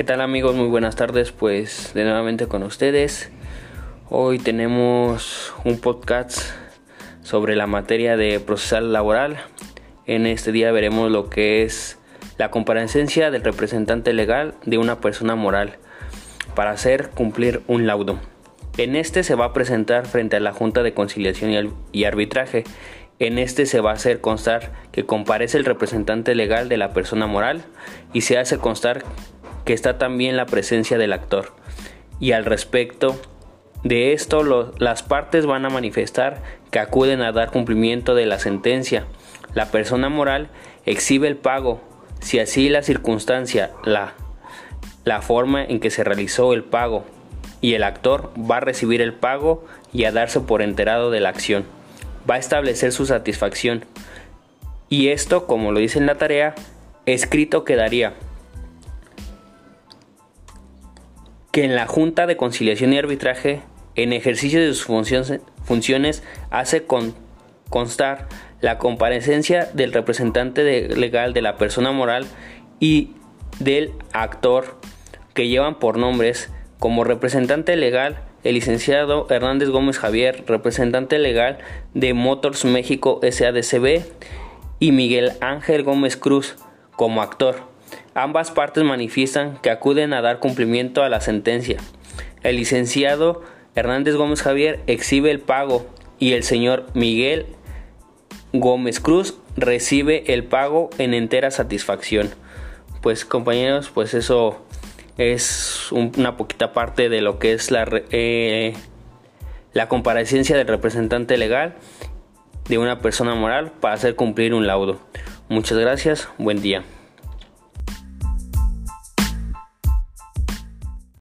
¿Qué tal amigos? Muy buenas tardes, pues de nuevamente con ustedes. Hoy tenemos un podcast sobre la materia de procesal laboral. En este día veremos lo que es la comparecencia del representante legal de una persona moral para hacer cumplir un laudo. En este se va a presentar frente a la Junta de Conciliación y Arbitraje. En este se va a hacer constar que comparece el representante legal de la persona moral y se hace constar que está también la presencia del actor. Y al respecto de esto, las partes van a manifestar que acuden a dar cumplimiento de la sentencia. La persona moral exhibe el pago, si así la circunstancia, la, la forma en que se realizó el pago, y el actor va a recibir el pago y a darse por enterado de la acción. Va a establecer su satisfacción. Y esto, como lo dice en la tarea, escrito quedaría que en la Junta de Conciliación y Arbitraje, en ejercicio de sus funciones, hace constar la comparecencia del representante legal de la persona moral y del actor que llevan por nombres como representante legal el licenciado Hernández Gómez Javier, representante legal de Motors México SADCB y Miguel Ángel Gómez Cruz como actor. Ambas partes manifiestan que acuden a dar cumplimiento a la sentencia. El licenciado Hernández Gómez Javier exhibe el pago y el señor Miguel Gómez Cruz recibe el pago en entera satisfacción. Pues compañeros, pues eso es una poquita parte de lo que es la, eh, la comparecencia del representante legal de una persona moral para hacer cumplir un laudo. Muchas gracias, buen día.